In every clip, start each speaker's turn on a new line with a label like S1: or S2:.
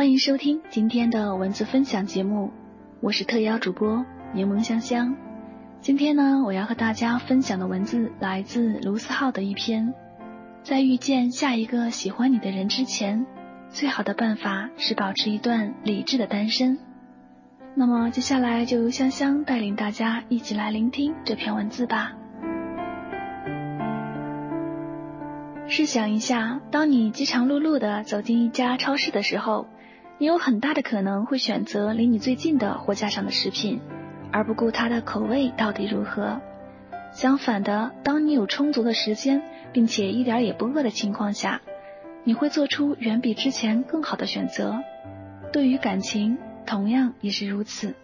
S1: 欢迎收听今天的文字分享节目，我是特邀主播柠檬香香。今天呢，我要和大家分享的文字来自卢思浩的一篇：在遇见下一个喜欢你的人之前，最好的办法是保持一段理智的单身。那么接下来就由香香带领大家一起来聆听这篇文字吧。试想一下，当你饥肠辘辘的走进一家超市的时候。你有很大的可能会选择离你最近的货架上的食品，而不顾它的口味到底如何。相反的，当你有充足的时间，并且一点也不饿的情况下，你会做出远比之前更好的选择。对于感情，同样也是如此。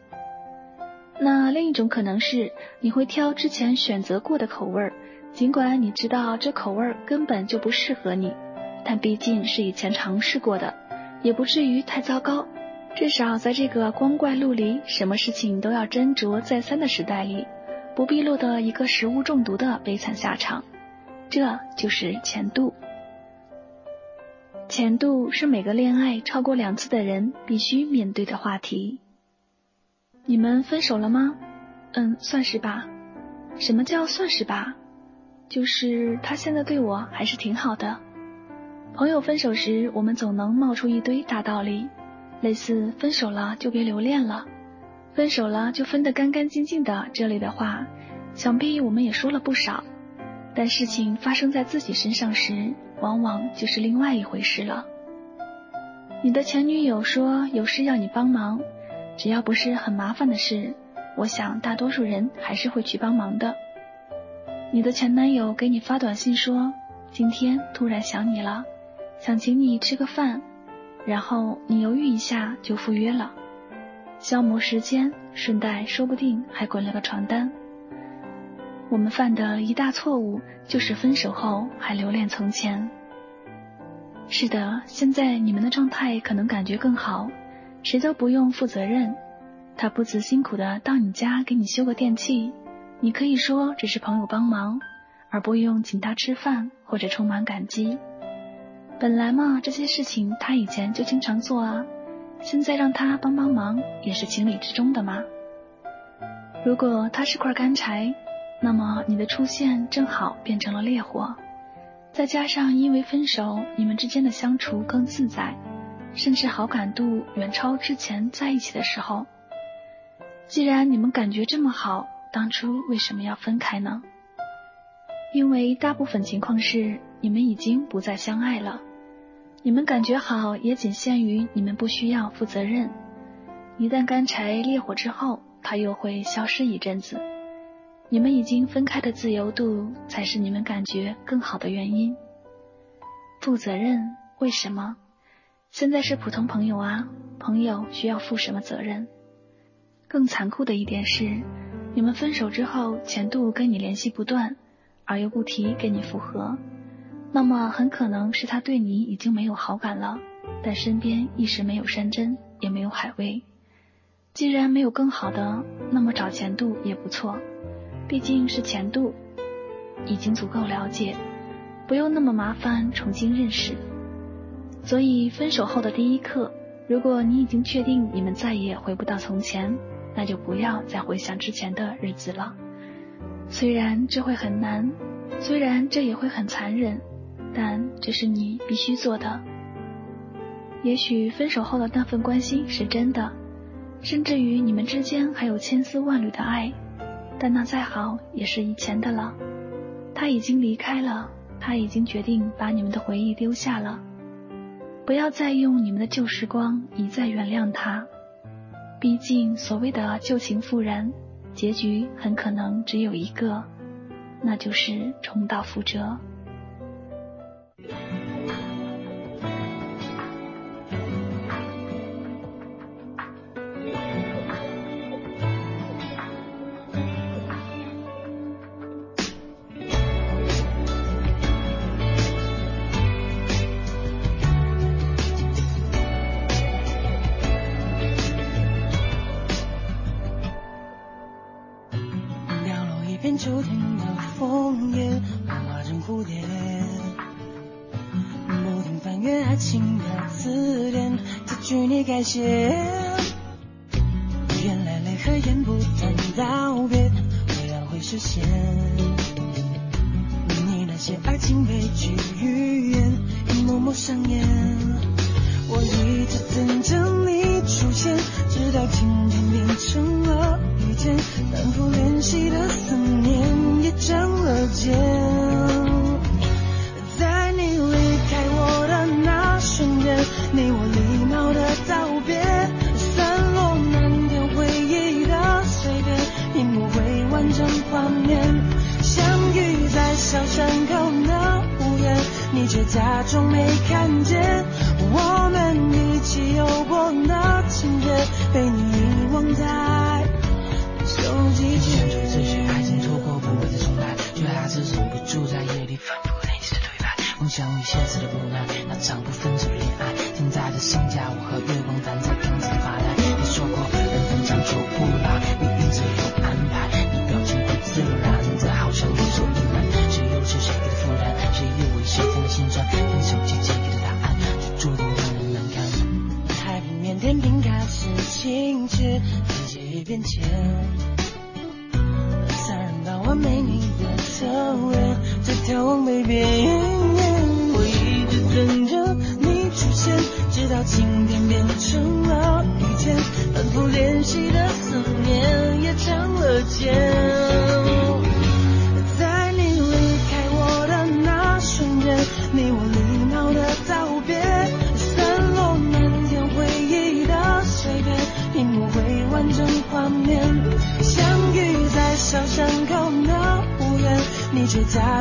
S1: 那另一种可能是，你会挑之前选择过的口味，尽管你知道这口味根本就不适合你，但毕竟是以前尝试过的。也不至于太糟糕，至少在这个光怪陆离、什么事情都要斟酌再三的时代里，不必落得一个食物中毒的悲惨下场。这就是前度。前度是每个恋爱超过两次的人必须面对的话题。你们分手了吗？嗯，算是吧。什么叫算是吧？就是他现在对我还是挺好的。朋友分手时，我们总能冒出一堆大道理，类似“分手了就别留恋了”，“分手了就分得干干净净的”这类的话，想必我们也说了不少。但事情发生在自己身上时，往往就是另外一回事了。你的前女友说有事要你帮忙，只要不是很麻烦的事，我想大多数人还是会去帮忙的。你的前男友给你发短信说，今天突然想你了。想请你吃个饭，然后你犹豫一下就赴约了，消磨时间，顺带说不定还滚了个床单。我们犯的一大错误就是分手后还留恋从前。是的，现在你们的状态可能感觉更好，谁都不用负责任。他不辞辛苦的到你家给你修个电器，你可以说只是朋友帮忙，而不用请他吃饭或者充满感激。本来嘛，这些事情他以前就经常做啊，现在让他帮帮忙也是情理之中的嘛。如果他是块干柴，那么你的出现正好变成了烈火。再加上因为分手，你们之间的相处更自在，甚至好感度远超之前在一起的时候。既然你们感觉这么好，当初为什么要分开呢？因为大部分情况是你们已经不再相爱了。你们感觉好，也仅限于你们不需要负责任。一旦干柴烈火之后，它又会消失一阵子。你们已经分开的自由度，才是你们感觉更好的原因。负责任？为什么？现在是普通朋友啊，朋友需要负什么责任？更残酷的一点是，你们分手之后，前度跟你联系不断，而又不提跟你复合。那么很可能是他对你已经没有好感了，但身边一时没有山珍，也没有海味。既然没有更好的，那么找前度也不错，毕竟是前度，已经足够了解，不用那么麻烦重新认识。所以分手后的第一刻，如果你已经确定你们再也回不到从前，那就不要再回想之前的日子了。虽然这会很难，虽然这也会很残忍。但这是你必须做的。也许分手后的那份关心是真的，甚至于你们之间还有千丝万缕的爱，但那再好也是以前的了。他已经离开了，他已经决定把你们的回忆丢下了。不要再用你们的旧时光一再原谅他，毕竟所谓的旧情复燃，结局很可能只有一个，那就是重蹈覆辙。
S2: 改写。原来泪和眼不谈道别，未来会实现。假装没看见。我们一起有
S3: 季节，
S2: 也变迁。三人到完美你的侧脸，在眺望北边。我一直等着你出现，直到晴天变成了雨天，反复练习的思念也成了茧。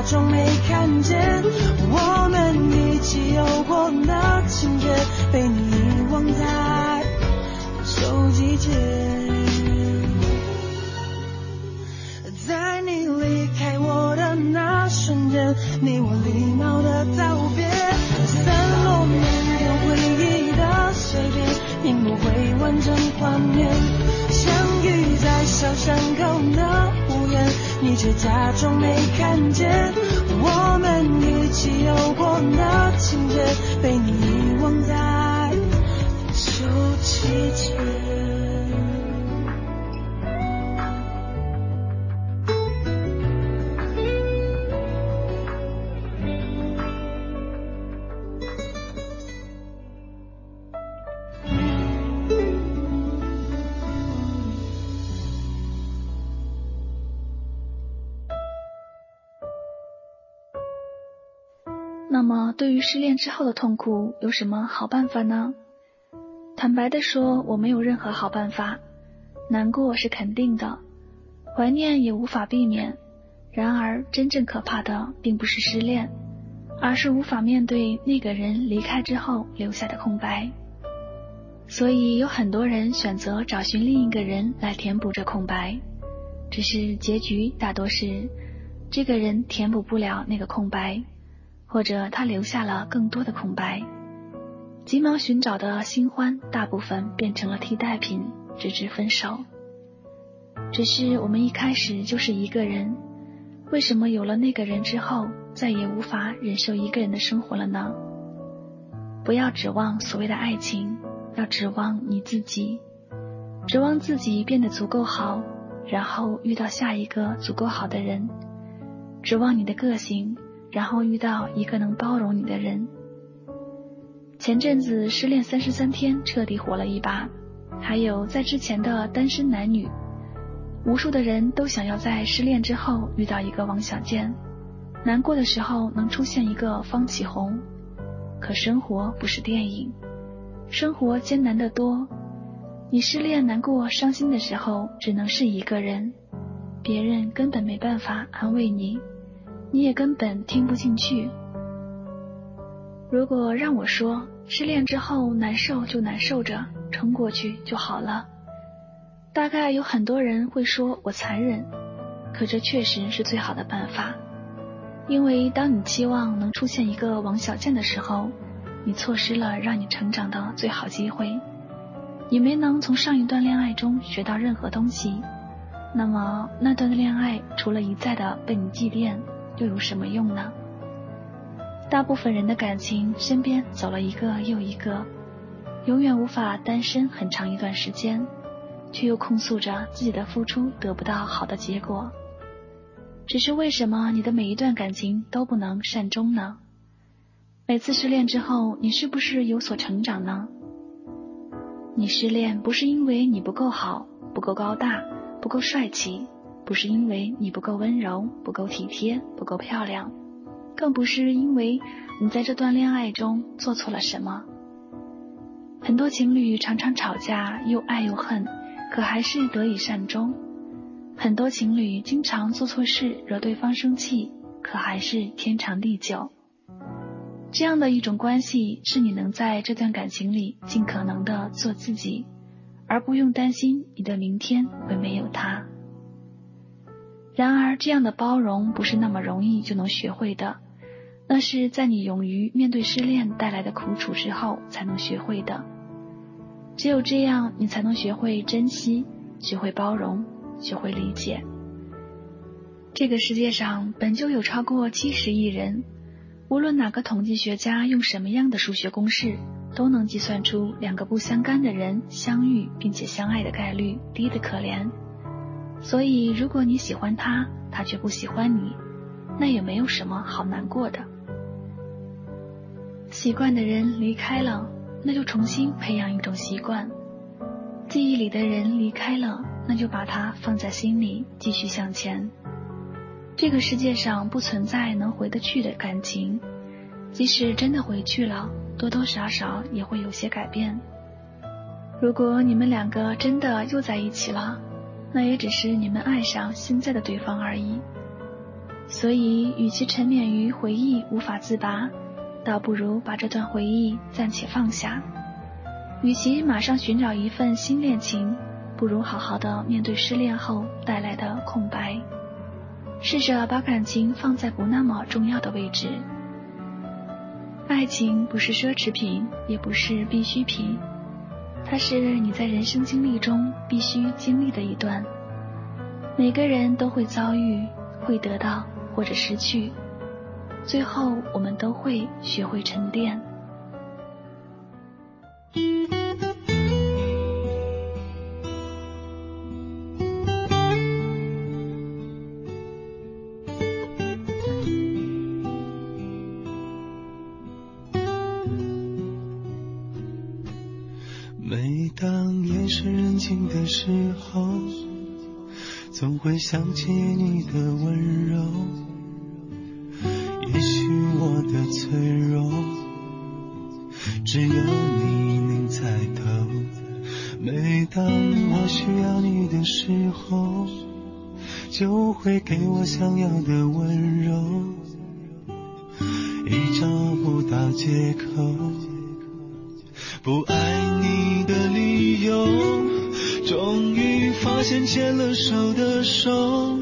S2: 装没看见。我们一起有过那情节，被你
S1: 对于失恋之后的痛苦，有什么好办法呢？坦白的说，我没有任何好办法。难过是肯定的，怀念也无法避免。然而，真正可怕的并不是失恋，而是无法面对那个人离开之后留下的空白。所以，有很多人选择找寻另一个人来填补这空白，只是结局大多是这个人填补不了那个空白。或者他留下了更多的空白，急忙寻找的新欢，大部分变成了替代品，直至分手。只是我们一开始就是一个人，为什么有了那个人之后，再也无法忍受一个人的生活了呢？不要指望所谓的爱情，要指望你自己，指望自己变得足够好，然后遇到下一个足够好的人，指望你的个性。然后遇到一个能包容你的人。前阵子失恋三十三天彻底火了一把，还有在之前的单身男女，无数的人都想要在失恋之后遇到一个王小贱，难过的时候能出现一个方启红。可生活不是电影，生活艰难的多。你失恋难过伤心的时候，只能是一个人，别人根本没办法安慰你。你也根本听不进去。如果让我说，失恋之后难受就难受着，撑过去就好了。大概有很多人会说我残忍，可这确实是最好的办法。因为当你期望能出现一个王小贱的时候，你错失了让你成长的最好机会。你没能从上一段恋爱中学到任何东西，那么那段恋爱除了一再的被你祭奠。又有什么用呢？大部分人的感情身边走了一个又一个，永远无法单身很长一段时间，却又控诉着自己的付出得不到好的结果。只是为什么你的每一段感情都不能善终呢？每次失恋之后，你是不是有所成长呢？你失恋不是因为你不够好、不够高大、不够帅气，不是因为你不够温柔、不够体贴、不够漂亮。更不是因为你在这段恋爱中做错了什么。很多情侣常常吵架，又爱又恨，可还是得以善终。很多情侣经常做错事，惹对方生气，可还是天长地久。这样的一种关系，是你能在这段感情里尽可能的做自己，而不用担心你的明天会没有他。然而，这样的包容不是那么容易就能学会的。那是在你勇于面对失恋带来的苦楚之后才能学会的。只有这样，你才能学会珍惜，学会包容，学会理解。这个世界上本就有超过七十亿人，无论哪个统计学家用什么样的数学公式，都能计算出两个不相干的人相遇并且相爱的概率低得可怜。所以，如果你喜欢他，他却不喜欢你，那也没有什么好难过的。习惯的人离开了，那就重新培养一种习惯；记忆里的人离开了，那就把它放在心里，继续向前。这个世界上不存在能回得去的感情，即使真的回去了，多多少少也会有些改变。如果你们两个真的又在一起了，那也只是你们爱上现在的对方而已。所以，与其沉湎于回忆无法自拔，倒不如把这段回忆暂且放下。与其马上寻找一份新恋情，不如好好的面对失恋后带来的空白。试着把感情放在不那么重要的位置。爱情不是奢侈品，也不是必需品，它是你在人生经历中必须经历的一段。每个人都会遭遇，会得到或者失去。最后，我们都会学会沉淀。
S4: 只有你能猜透。每当我需要你的时候，就会给我想要的温柔。已找不到借口，不爱你的理由，终于发现牵了手的手。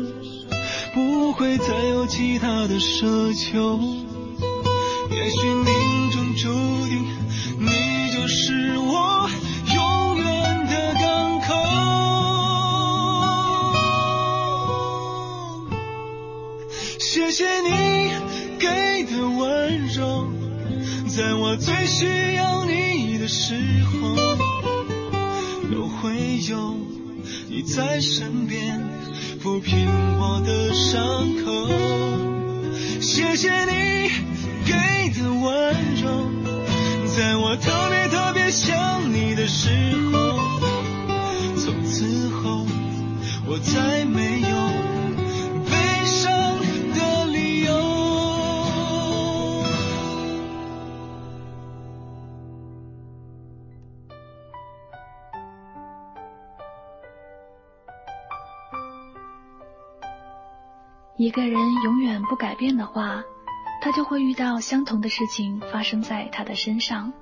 S4: 不会再有其他的奢求，也许你在我最需要你的时候，都会有你在身边。抚平我的伤口，谢谢你给的温柔，在我特别特别想你的时候，从此后我再没有。
S1: 一个人永远不改变的话，他就会遇到相同的事情发生在他的身上，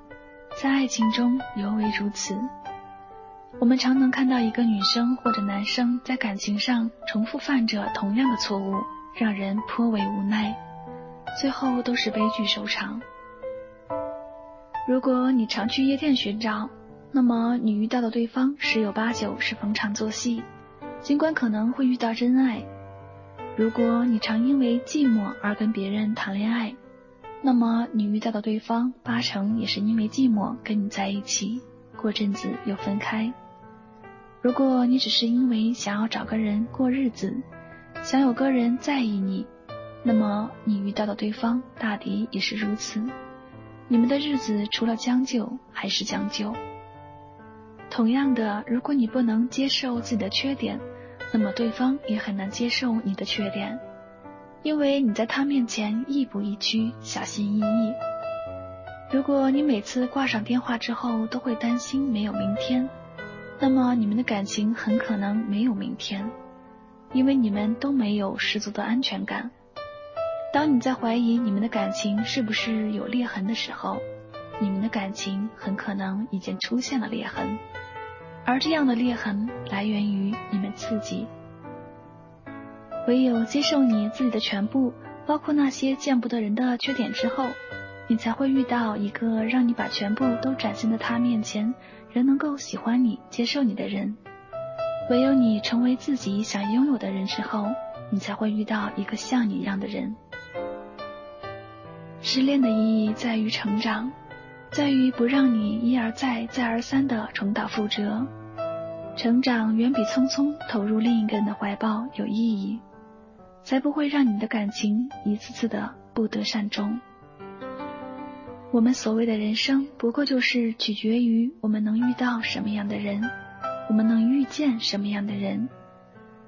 S1: 在爱情中尤为如此。我们常能看到一个女生或者男生在感情上重复犯着同样的错误，让人颇为无奈，最后都是悲剧收场。如果你常去夜店寻找，那么你遇到的对方十有八九是逢场作戏，尽管可能会遇到真爱。如果你常因为寂寞而跟别人谈恋爱，那么你遇到的对方八成也是因为寂寞跟你在一起，过阵子又分开。如果你只是因为想要找个人过日子，想有个人在意你，那么你遇到的对方大抵也是如此。你们的日子除了将就还是将就。同样的，如果你不能接受自己的缺点，那么对方也很难接受你的缺点，因为你在他面前亦步亦趋，小心翼翼。如果你每次挂上电话之后都会担心没有明天，那么你们的感情很可能没有明天，因为你们都没有十足的安全感。当你在怀疑你们的感情是不是有裂痕的时候，你们的感情很可能已经出现了裂痕。而这样的裂痕来源于你们自己。唯有接受你自己的全部，包括那些见不得人的缺点之后，你才会遇到一个让你把全部都展现在他面前，仍能够喜欢你、接受你的人。唯有你成为自己想拥有的人之后，你才会遇到一个像你一样的人。失恋的意义在于成长。在于不让你一而再、再而三的重蹈覆辙。成长远比匆匆投入另一个人的怀抱有意义，才不会让你的感情一次次的不得善终。我们所谓的人生，不过就是取决于我们能遇到什么样的人，我们能遇见什么样的人，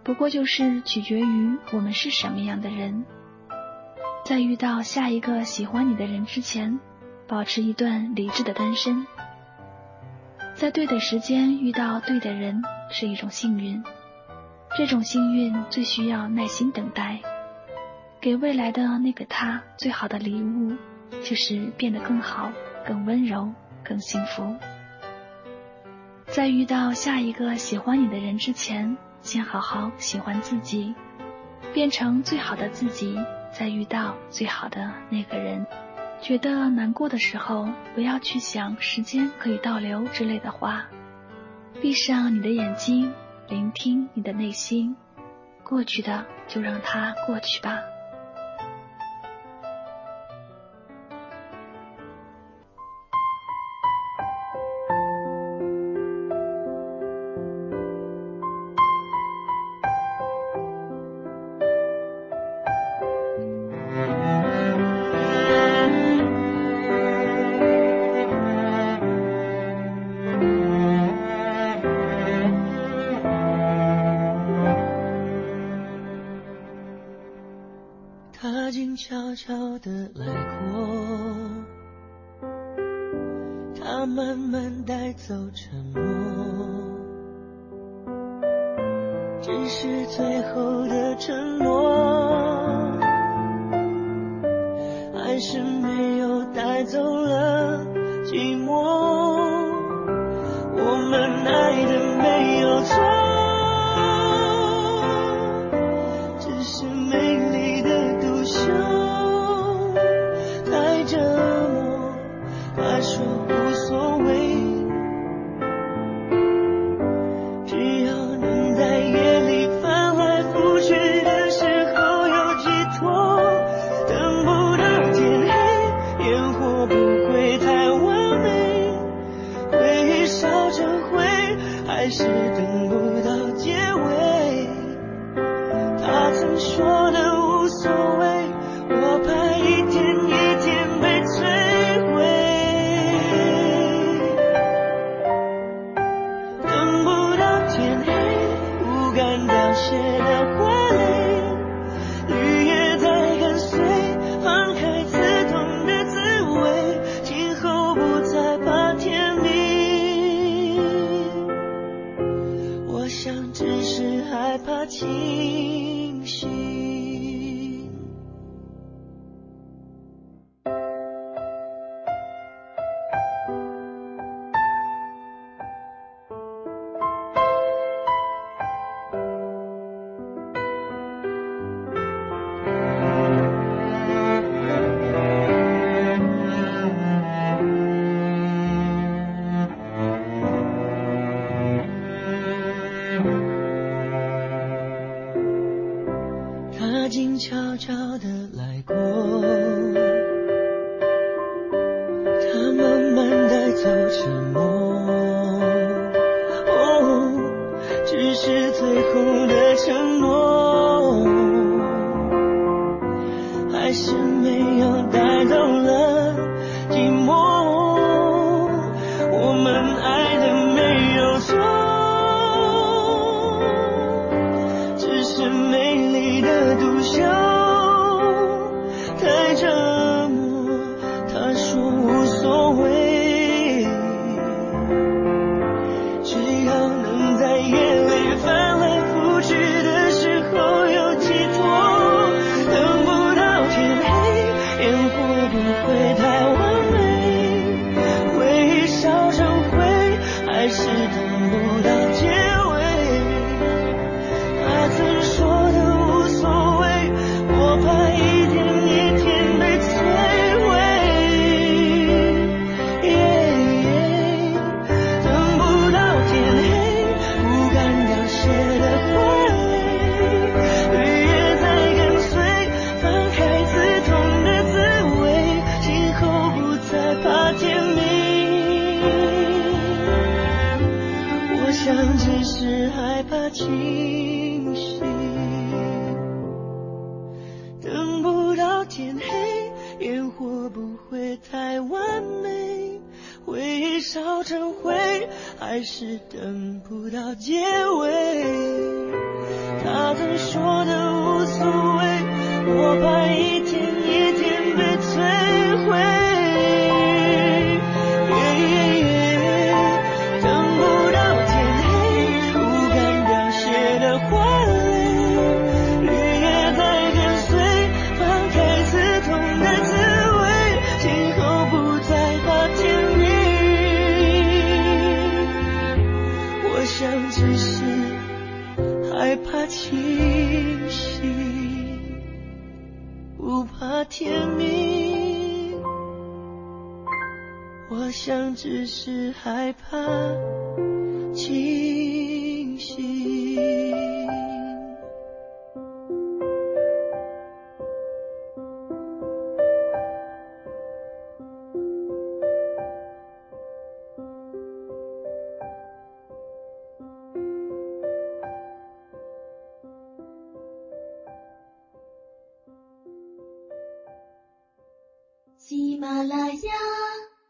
S1: 不过就是取决于我们是什么样的人。在遇到下一个喜欢你的人之前。保持一段理智的单身，在对的时间遇到对的人是一种幸运，这种幸运最需要耐心等待。给未来的那个他最好的礼物，就是变得更好、更温柔、更幸福。在遇到下一个喜欢你的人之前，先好好喜欢自己，变成最好的自己，再遇到最好的那个人。觉得难过的时候，不要去想时间可以倒流之类的话，闭上你的眼睛，聆听你的内心，过去的就让它过去吧。
S5: 的来过，他慢慢带走沉默，只是最后的承诺，还是还是等不到结尾，他曾说的无所谓，我怕一。只是害怕清醒
S6: 喜马拉雅。